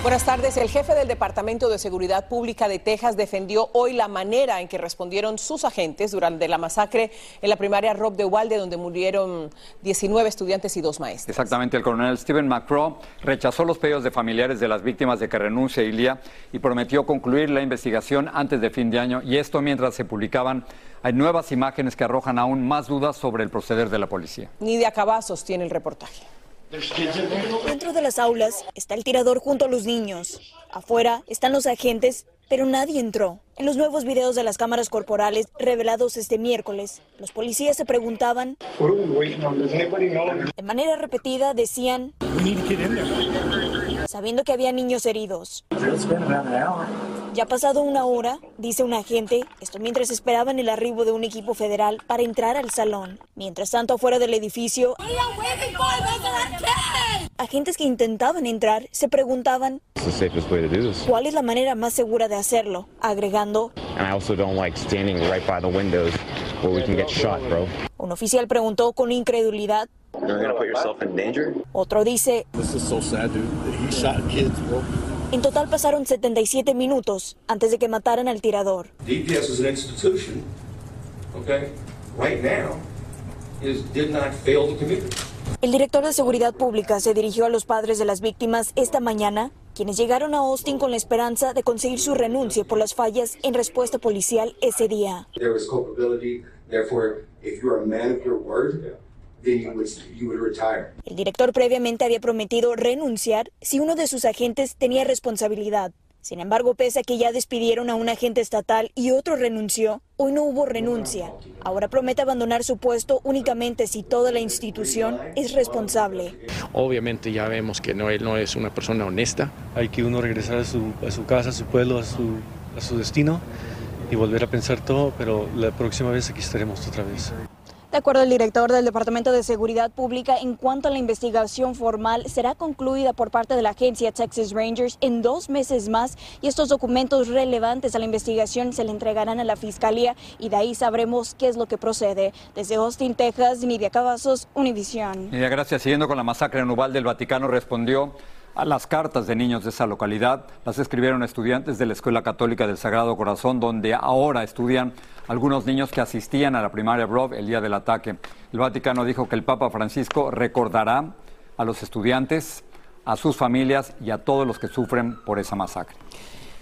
Buenas tardes. El jefe del Departamento de Seguridad Pública de Texas defendió hoy la manera en que respondieron sus agentes durante la masacre en la primaria Rob de Walde, donde murieron 19 estudiantes y dos maestros. Exactamente, el coronel Stephen McCraw rechazó los pedidos de familiares de las víctimas de que renuncie Ilia y prometió concluir la investigación antes de fin de año. Y esto mientras se publicaban hay nuevas imágenes que arrojan aún más dudas sobre el proceder de la policía. Nidia Cavazos tiene el reportaje. Dentro de las aulas está el tirador junto a los niños. Afuera están los agentes, pero nadie entró. En los nuevos videos de las cámaras corporales revelados este miércoles, los policías se preguntaban, de manera repetida decían, sabiendo que había niños heridos. Ya pasado una hora, dice un agente, esto mientras esperaban el arribo de un equipo federal para entrar al salón. Mientras tanto, afuera del edificio, agentes que intentaban entrar se preguntaban cuál es la manera más segura de hacerlo, agregando, un oficial preguntó con incredulidad, otro dice, en total pasaron 77 minutos antes de que mataran al tirador. DPS is an institution, okay, right now, is, did not fail to commit. El director de Seguridad Pública se dirigió a los padres de las víctimas esta mañana, quienes llegaron a Austin con la esperanza de conseguir su renuncia por las fallas en respuesta policial ese día. El director previamente había prometido renunciar si uno de sus agentes tenía responsabilidad. Sin embargo, pese a que ya despidieron a un agente estatal y otro renunció, hoy no hubo renuncia. Ahora promete abandonar su puesto únicamente si toda la institución es responsable. Obviamente ya vemos que no, él no es una persona honesta. Hay que uno regresar a su, a su casa, a su pueblo, a su, a su destino y volver a pensar todo, pero la próxima vez aquí estaremos otra vez. De acuerdo al director del Departamento de Seguridad Pública, en cuanto a la investigación formal, será concluida por parte de la agencia Texas Rangers en dos meses más y estos documentos relevantes a la investigación se le entregarán a la Fiscalía y de ahí sabremos qué es lo que procede. Desde Austin, Texas, Nidia Cavazos, Univision. Nidia, gracias. Siguiendo con la masacre en Uvalde, el Vaticano respondió las cartas de niños de esa localidad. Las escribieron estudiantes de la Escuela Católica del Sagrado Corazón, donde ahora estudian algunos niños que asistían a la primaria Brov el día del ataque. El Vaticano dijo que el Papa Francisco recordará a los estudiantes, a sus familias y a todos los que sufren por esa masacre.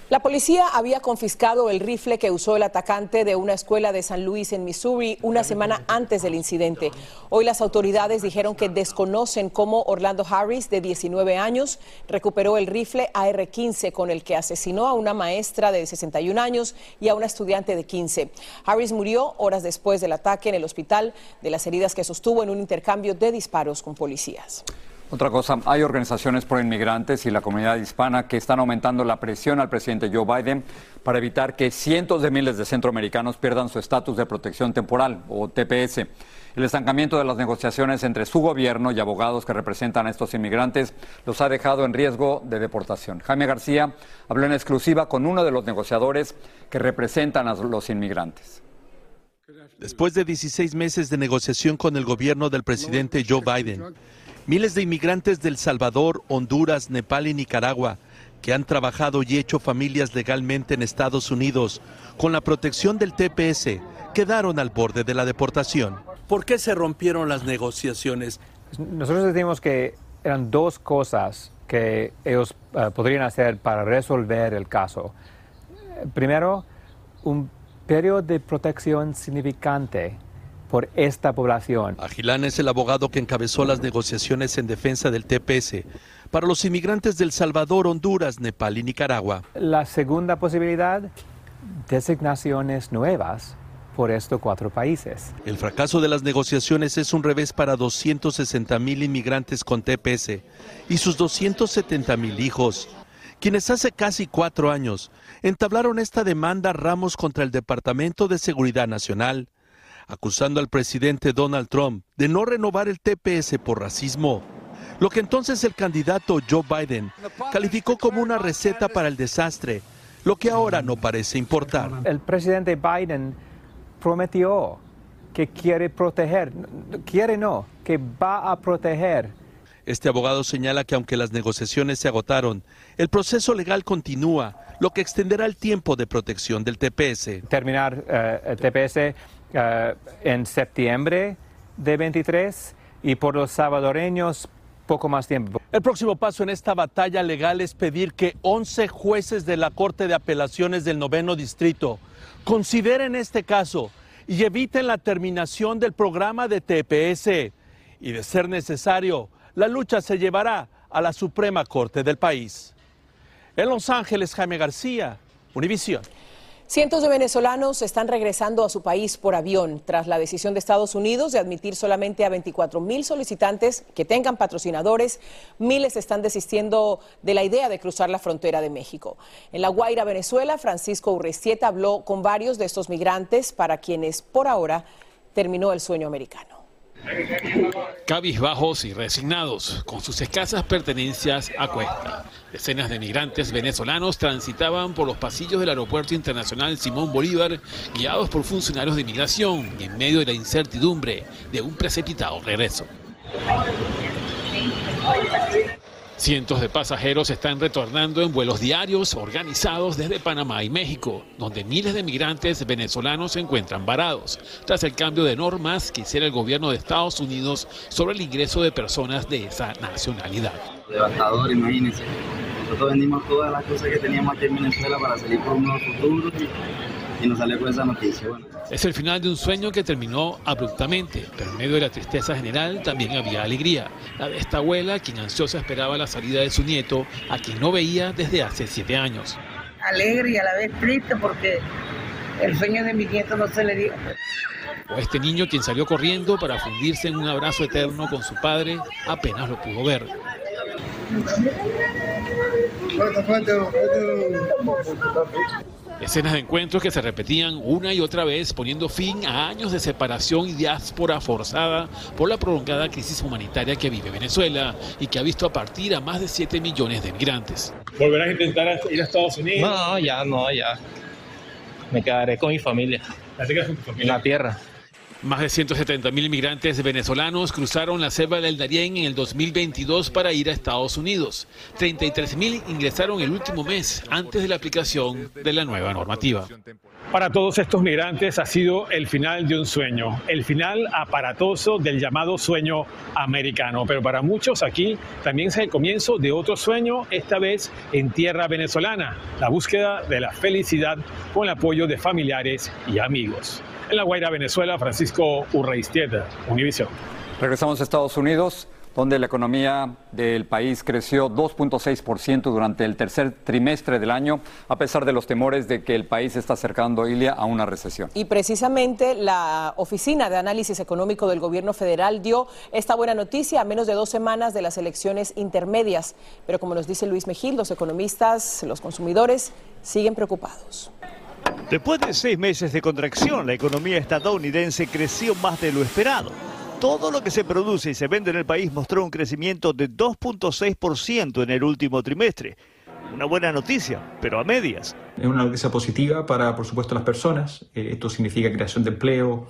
La policía había confiscado el rifle que usó el atacante de una escuela de San Luis en Missouri una semana antes del incidente. Hoy las autoridades dijeron que desconocen cómo Orlando Harris, de 19 años, recuperó el rifle AR-15 con el que asesinó a una maestra de 61 años y a una estudiante de 15. Harris murió horas después del ataque en el hospital de las heridas que sostuvo en un intercambio de disparos con policías. Otra cosa, hay organizaciones pro inmigrantes y la comunidad hispana que están aumentando la presión al presidente Joe Biden para evitar que cientos de miles de centroamericanos pierdan su estatus de protección temporal o TPS. El estancamiento de las negociaciones entre su gobierno y abogados que representan a estos inmigrantes los ha dejado en riesgo de deportación. Jaime García habló en exclusiva con uno de los negociadores que representan a los inmigrantes. Después de 16 meses de negociación con el gobierno del presidente Joe Biden, miles de inmigrantes del Salvador, Honduras, Nepal y Nicaragua que han trabajado y hecho familias legalmente en Estados Unidos con la protección del TPS quedaron al borde de la deportación. ¿Por qué se rompieron las negociaciones? Nosotros decimos que eran dos cosas que ellos eh, podrían hacer para resolver el caso. Primero, un periodo de protección significante por esta población. Agilán es el abogado que encabezó las negociaciones en defensa del TPS para los inmigrantes del Salvador, Honduras, Nepal y Nicaragua. La segunda posibilidad, designaciones nuevas por estos cuatro países. El fracaso de las negociaciones es un revés para 260 mil inmigrantes con TPS y sus 270 mil hijos, quienes hace casi cuatro años entablaron esta demanda Ramos contra el Departamento de Seguridad Nacional, acusando al presidente Donald Trump de no renovar el TPS por racismo, lo que entonces el candidato Joe Biden calificó como una receta para el desastre, lo que ahora no parece importar. El presidente Biden prometió que quiere proteger, quiere no, que va a proteger. Este abogado señala que aunque las negociaciones se agotaron, el proceso legal continúa, lo que extenderá el tiempo de protección del TPS. Terminar eh, el TPS eh, en septiembre de 23 y por los salvadoreños poco más tiempo. El próximo paso en esta batalla legal es pedir que 11 jueces de la Corte de Apelaciones del Noveno Distrito consideren este caso y eviten la terminación del programa de TPS. Y de ser necesario, la lucha se llevará a la Suprema Corte del país. En Los Ángeles, Jaime García, Univisión. Cientos de venezolanos están regresando a su país por avión tras la decisión de Estados Unidos de admitir solamente a 24 mil solicitantes que tengan patrocinadores. Miles están desistiendo de la idea de cruzar la frontera de México. En La Guaira, Venezuela, Francisco Urrestieta habló con varios de estos migrantes para quienes por ahora terminó el sueño americano cabizbajos y resignados, con sus escasas pertenencias a cuesta. Decenas de migrantes venezolanos transitaban por los pasillos del Aeropuerto Internacional Simón Bolívar, guiados por funcionarios de inmigración y en medio de la incertidumbre de un precipitado regreso. Cientos de pasajeros están retornando en vuelos diarios organizados desde Panamá y México, donde miles de migrantes venezolanos se encuentran varados, tras el cambio de normas que hiciera el gobierno de Estados Unidos sobre el ingreso de personas de esa nacionalidad. Devastador, imagínense. Nosotros vendimos todas las cosas que teníamos aquí en Venezuela para salir por un nuevo futuro nos salió con esa noticia. Es el final de un sueño que terminó abruptamente, pero en medio de la tristeza general también había alegría. La de esta abuela, quien ansiosa esperaba la salida de su nieto, a quien no veía desde hace siete años. Alegre y a la vez triste porque el sueño de mi nieto no se le dio. O este niño quien salió corriendo para fundirse en un abrazo eterno con su padre, apenas lo pudo ver. Escenas de encuentros que se repetían una y otra vez, poniendo fin a años de separación y diáspora forzada por la prolongada crisis humanitaria que vive Venezuela y que ha visto a partir a más de 7 millones de migrantes. ¿Volverás a intentar ir a Estados Unidos? No, ya, no, ya. Me quedaré con mi familia. En la tierra. Más de 170 mil migrantes venezolanos cruzaron la selva del Darién en el 2022 para ir a Estados Unidos. 33 mil ingresaron el último mes antes de la aplicación de la nueva normativa. Para todos estos migrantes ha sido el final de un sueño, el final aparatoso del llamado sueño americano. Pero para muchos aquí también es el comienzo de otro sueño, esta vez en tierra venezolana, la búsqueda de la felicidad con el apoyo de familiares y amigos. En La Guaira, Venezuela, Francisco Urreistieta, Univision. Regresamos a Estados Unidos, donde la economía del país creció 2.6% durante el tercer trimestre del año, a pesar de los temores de que el país está acercando Ilia a una recesión. Y precisamente la Oficina de Análisis Económico del Gobierno Federal dio esta buena noticia a menos de dos semanas de las elecciones intermedias. Pero como nos dice Luis Mejil, los economistas, los consumidores siguen preocupados. Después de seis meses de contracción, la economía estadounidense creció más de lo esperado. Todo lo que se produce y se vende en el país mostró un crecimiento de 2.6% en el último trimestre. Una buena noticia, pero a medias. Es una noticia positiva para, por supuesto, las personas. Eh, esto significa creación de empleo,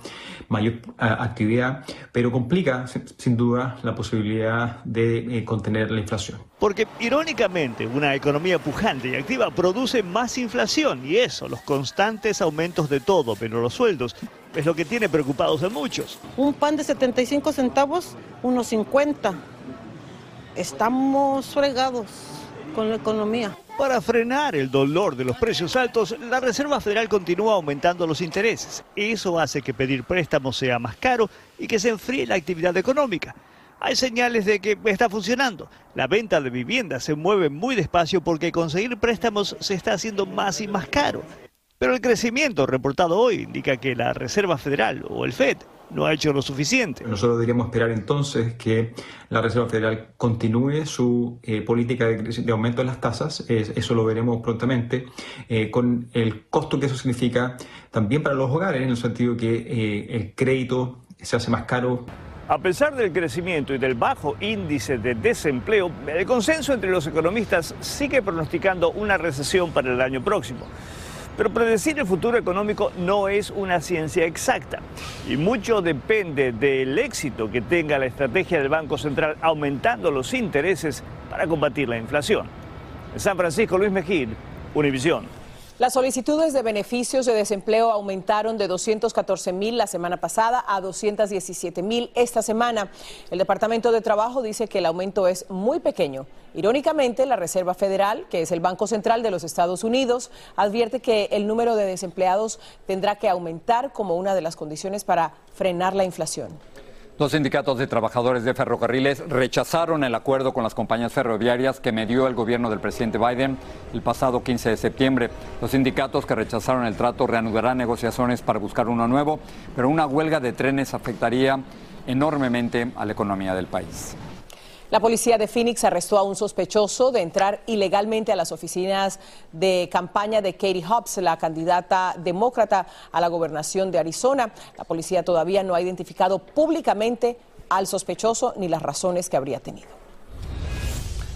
mayor actividad, pero complica, sin duda, la posibilidad de eh, contener la inflación. Porque, irónicamente, una economía pujante y activa produce más inflación y eso, los constantes aumentos de todo, pero los sueldos, es lo que tiene preocupados a muchos. Un pan de 75 centavos, unos 50. Estamos fregados con la economía. Para frenar el dolor de los precios altos, la Reserva Federal continúa aumentando los intereses. Eso hace que pedir préstamos sea más caro y que se enfríe la actividad económica. Hay señales de que está funcionando. La venta de viviendas se mueve muy despacio porque conseguir préstamos se está haciendo más y más caro. Pero el crecimiento reportado hoy indica que la Reserva Federal o el FED no ha hecho lo suficiente. Nosotros deberíamos esperar entonces que la Reserva Federal continúe su eh, política de, aumento de las tasas, eso lo veremos prontamente, eh, con el costo que eso significa también para los hogares, en el sentido que eh, el crédito se hace más caro. A pesar del crecimiento y del bajo índice de desempleo, el consenso entre los economistas sigue pronosticando una recesión para el año próximo. Pero predecir el futuro económico no es una ciencia exacta y mucho depende del éxito que tenga la estrategia del Banco Central aumentando los intereses para combatir la inflación. En San Francisco, Luis Mejid, Univisión. Las solicitudes de beneficios de desempleo aumentaron de 214 mil la semana pasada a 217 mil esta semana. El Departamento de Trabajo dice que el aumento es muy pequeño. Irónicamente, la Reserva Federal, que es el Banco Central de los Estados Unidos, advierte que el número de desempleados tendrá que aumentar como una de las condiciones para frenar la inflación. Dos sindicatos de trabajadores de ferrocarriles rechazaron el acuerdo con las compañías ferroviarias que medió el gobierno del presidente Biden el pasado 15 de septiembre. Los sindicatos que rechazaron el trato reanudarán negociaciones para buscar uno nuevo, pero una huelga de trenes afectaría enormemente a la economía del país. La policía de Phoenix arrestó a un sospechoso de entrar ilegalmente a las oficinas de campaña de Katie Hobbs, la candidata demócrata a la gobernación de Arizona. La policía todavía no ha identificado públicamente al sospechoso ni las razones que habría tenido.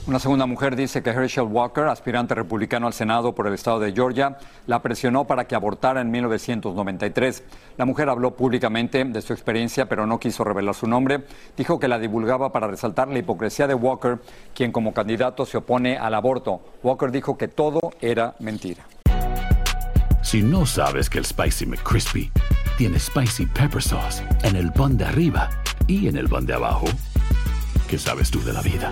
Una segunda mujer dice que Herschel Walker, aspirante republicano al Senado por el estado de Georgia, la presionó para que abortara en 1993. La mujer habló públicamente de su experiencia, pero no quiso revelar su nombre. Dijo que la divulgaba para resaltar la hipocresía de Walker, quien como candidato se opone al aborto. Walker dijo que todo era mentira. Si no sabes que el Spicy McCrispy tiene Spicy Pepper Sauce en el pan de arriba y en el pan de abajo, ¿qué sabes tú de la vida?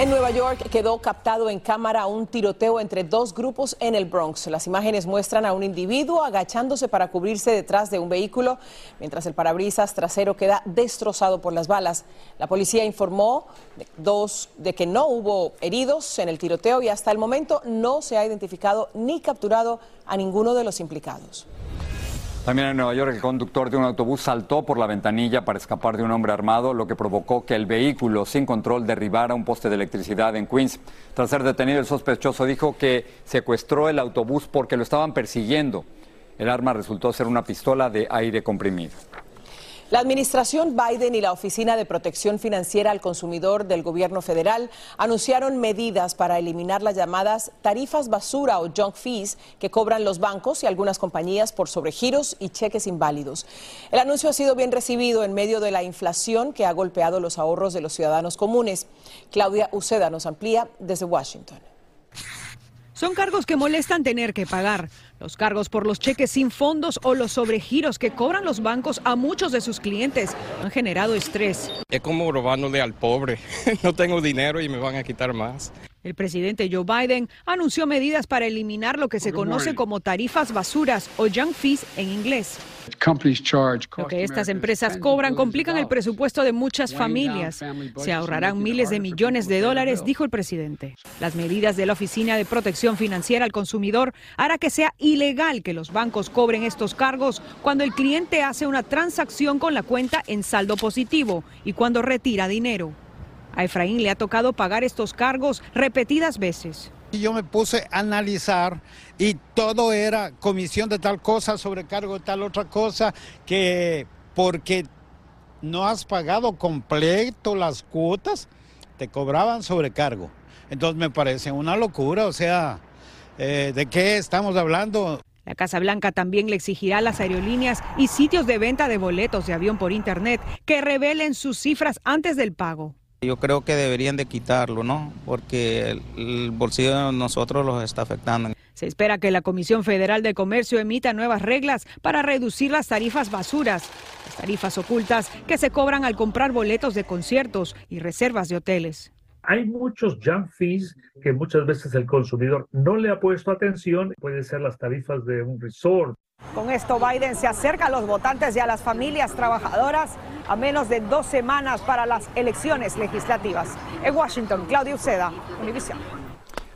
En Nueva York quedó captado en cámara un tiroteo entre dos grupos en el Bronx. Las imágenes muestran a un individuo agachándose para cubrirse detrás de un vehículo, mientras el parabrisas trasero queda destrozado por las balas. La policía informó de, dos, de que no hubo heridos en el tiroteo y hasta el momento no se ha identificado ni capturado a ninguno de los implicados. También en Nueva York el conductor de un autobús saltó por la ventanilla para escapar de un hombre armado, lo que provocó que el vehículo sin control derribara un poste de electricidad en Queens. Tras ser detenido, el sospechoso dijo que secuestró el autobús porque lo estaban persiguiendo. El arma resultó ser una pistola de aire comprimido. La administración Biden y la Oficina de Protección Financiera al Consumidor del Gobierno Federal anunciaron medidas para eliminar las llamadas tarifas basura o junk fees que cobran los bancos y algunas compañías por sobregiros y cheques inválidos. El anuncio ha sido bien recibido en medio de la inflación que ha golpeado los ahorros de los ciudadanos comunes. Claudia Uceda nos amplía desde Washington. Son cargos que molestan tener que pagar. Los cargos por los cheques sin fondos o los sobregiros que cobran los bancos a muchos de sus clientes han generado estrés. Es como robándole al pobre. No tengo dinero y me van a quitar más. El presidente Joe Biden anunció medidas para eliminar lo que se conoce como tarifas basuras o junk fees en inglés. Lo que estas empresas cobran complican el presupuesto de muchas familias. Se ahorrarán miles de millones de dólares, dijo el presidente. Las medidas de la Oficina de Protección Financiera al Consumidor hará que sea ilegal que los bancos cobren estos cargos cuando el cliente hace una transacción con la cuenta en saldo positivo y cuando retira dinero. A Efraín le ha tocado pagar estos cargos repetidas veces. Yo me puse a analizar y todo era comisión de tal cosa, sobrecargo de tal otra cosa, que porque no has pagado completo las cuotas, te cobraban sobrecargo. Entonces me parece una locura, o sea, eh, ¿de qué estamos hablando? La Casa Blanca también le exigirá a las aerolíneas y sitios de venta de boletos de avión por Internet que revelen sus cifras antes del pago. Yo creo que deberían de quitarlo, ¿no? Porque el, bolsillo de nosotros los está afectando. Se espera que la Comisión Federal de Comercio emita nuevas reglas para reducir las tarifas basuras, las tarifas ocultas que se cobran al comprar boletos de conciertos y reservas de hoteles. Hay muchos jump fees que muchas veces el consumidor no le ha puesto atención. Puede ser las tarifas de un resort. Con esto Biden se acerca a los votantes y a las familias trabajadoras a menos de dos semanas para las elecciones legislativas. En Washington, Claudio Uceda, Univision.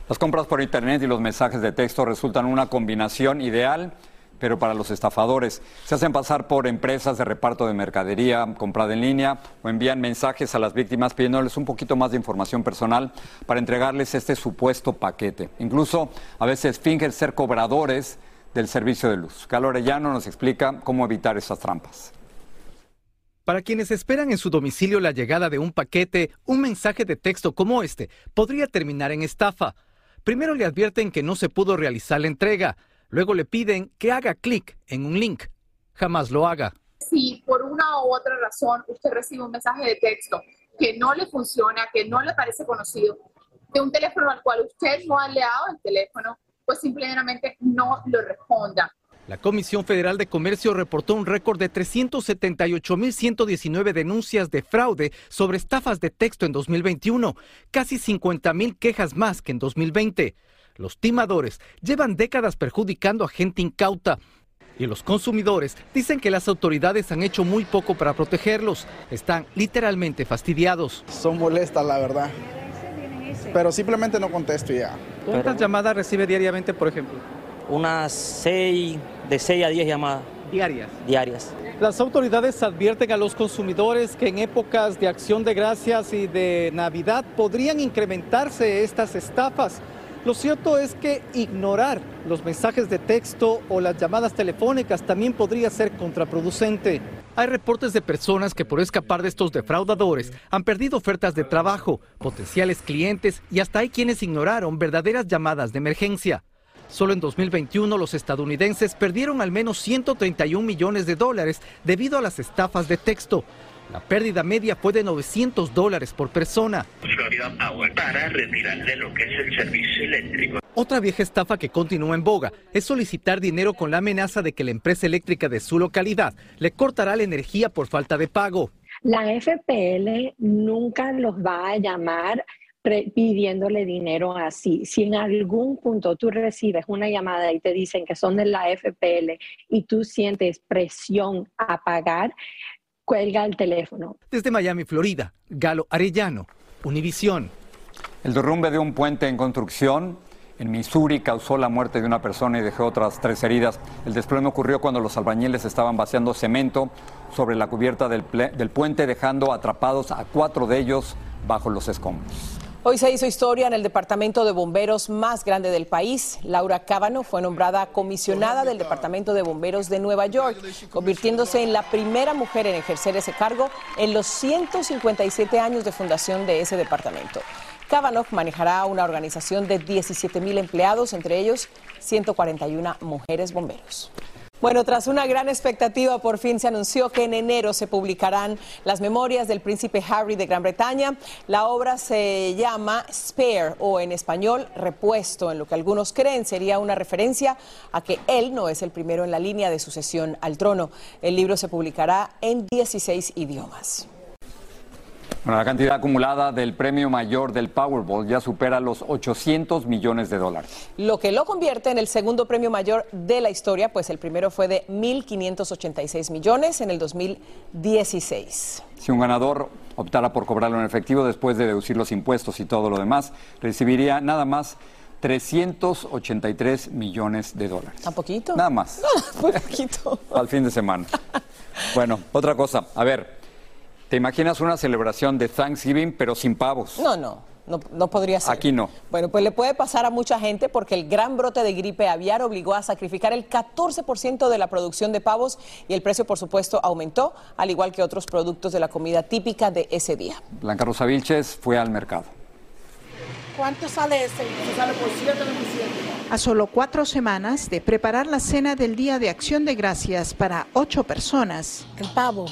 Las compras por Internet y los mensajes de texto resultan una combinación ideal pero para los estafadores. Se hacen pasar por empresas de reparto de mercadería comprada en línea o envían mensajes a las víctimas pidiéndoles un poquito más de información personal para entregarles este supuesto paquete. Incluso a veces fingen ser cobradores del servicio de luz. Carlos Orellano nos explica cómo evitar esas trampas. Para quienes esperan en su domicilio la llegada de un paquete, un mensaje de texto como este podría terminar en estafa. Primero le advierten que no se pudo realizar la entrega. Luego le piden que haga clic en un link. Jamás lo haga. Si por una u otra razón usted recibe un mensaje de texto que no le funciona, que no le parece conocido, de un teléfono al cual usted no ha leado el teléfono, pues simplemente no lo responda. La Comisión Federal de Comercio reportó un récord de 378.119 denuncias de fraude sobre estafas de texto en 2021, casi 50.000 quejas más que en 2020. Los timadores llevan décadas perjudicando a gente incauta. Y los consumidores dicen que las autoridades han hecho muy poco para protegerlos. Están literalmente fastidiados. Son molestas, la verdad. Pero simplemente no contesto ya. ¿Cuántas llamadas recibe diariamente, por ejemplo? Unas seis, de 6 a 10 llamadas. ¿Diarias? Diarias. Las autoridades advierten a los consumidores que en épocas de acción de gracias y de Navidad podrían incrementarse estas estafas. Lo cierto es que ignorar los mensajes de texto o las llamadas telefónicas también podría ser contraproducente. Hay reportes de personas que por escapar de estos defraudadores han perdido ofertas de trabajo, potenciales clientes y hasta hay quienes ignoraron verdaderas llamadas de emergencia. Solo en 2021 los estadounidenses perdieron al menos 131 millones de dólares debido a las estafas de texto, la pérdida media fue de 900 dólares por persona. para retirarle lo que es el servicio eléctrico. Otra vieja estafa que continúa en boga es solicitar dinero con la amenaza de que la empresa eléctrica de su localidad le cortará la energía por falta de pago. La FPL nunca los va a llamar pidiéndole dinero así. Si en algún punto tú recibes una llamada y te dicen que son de la FPL y tú sientes presión a pagar, cuelga el teléfono. Desde Miami, Florida, Galo Arellano, Univisión. El derrumbe de un puente en construcción en Missouri causó la muerte de una persona y dejó otras tres heridas. El desplome ocurrió cuando los albañiles estaban vaciando cemento sobre la cubierta del, del puente, dejando atrapados a cuatro de ellos bajo los escombros. Hoy se hizo historia en el departamento de bomberos más grande del país. Laura Cábano fue nombrada comisionada del Departamento de Bomberos de Nueva York, convirtiéndose en la primera mujer en ejercer ese cargo en los 157 años de fundación de ese departamento. Kavanaugh manejará una organización de 17 mil empleados, entre ellos 141 mujeres bomberos. Bueno, tras una gran expectativa, por fin se anunció que en enero se publicarán las memorias del príncipe Harry de Gran Bretaña. La obra se llama Spare o en español Repuesto, en lo que algunos creen sería una referencia a que él no es el primero en la línea de sucesión al trono. El libro se publicará en 16 idiomas la cantidad acumulada del premio mayor del Powerball ya supera los 800 millones de dólares. Lo que lo convierte en el segundo premio mayor de la historia, pues el primero fue de 1.586 millones en el 2016. Si un ganador optara por cobrarlo en efectivo después de deducir los impuestos y todo lo demás, recibiría nada más 383 millones de dólares. ¿Tan poquito? Nada más. Muy poquito. Al fin de semana. Bueno, otra cosa. A ver, ¿Te imaginas una celebración de Thanksgiving pero sin pavos? No, no. No, podría ser. Aquí no. Bueno, pues le puede pasar a mucha gente porque el gran brote de gripe aviar obligó a sacrificar el 14% de la producción de pavos y el precio, por supuesto, aumentó, al igual que otros productos de la comida típica de ese día. Blanca Rosa Vilches fue al mercado. ¿Cuánto sale ese? sale por 7 A solo cuatro semanas de preparar la cena del Día de Acción de Gracias para ocho personas. El pavo.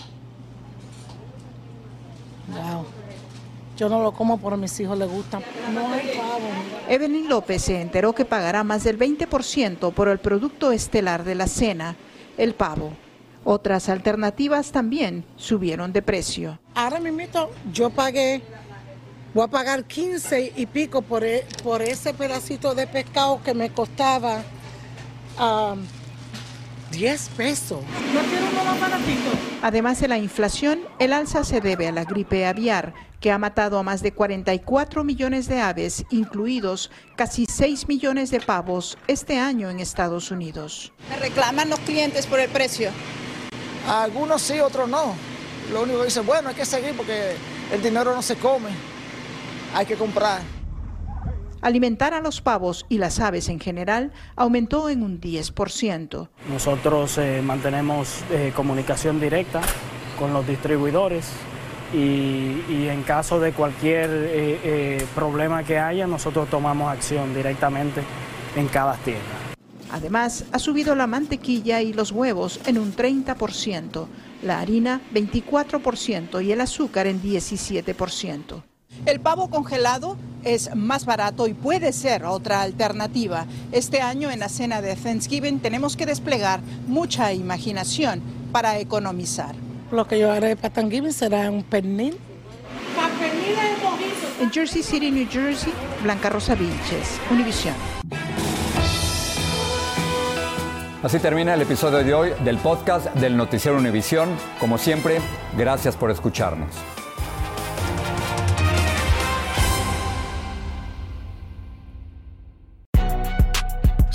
Wow. Yo no lo como porque a mis hijos les gustan. No hay pavo. Evelyn López se enteró que pagará más del 20% por el producto estelar de la cena, el pavo. Otras alternativas también subieron de precio. Ahora mismo yo pagué, voy a pagar 15 y pico por, e, por ese pedacito de pescado que me costaba 10 pesos. No más baratito. Además de la inflación, el alza se debe a la gripe aviar, que ha matado a más de 44 millones de aves, incluidos casi 6 millones de pavos este año en Estados Unidos. reclaman los clientes por el precio? Algunos sí, otros no. Lo único que dicen, bueno, hay que seguir porque el dinero no se come, hay que comprar. Alimentar a los pavos y las aves en general aumentó en un 10%. Nosotros eh, mantenemos eh, comunicación directa con los distribuidores y, en caso de cualquier eh, eh, problema que haya, nosotros tomamos acción directamente en cada tienda. Además, ha subido la mantequilla y los huevos en un 30%, la harina 24% y el azúcar en 17%. El pavo congelado es más barato y puede ser otra alternativa. Este año en la cena de Thanksgiving tenemos que desplegar mucha imaginación para economizar. Lo que yo haré para Thanksgiving será un pernil. En Jersey City, New Jersey, Blanca Rosa Vilches, Univision. Así termina el episodio de hoy del podcast del Noticiero Univisión. Como siempre, gracias por escucharnos.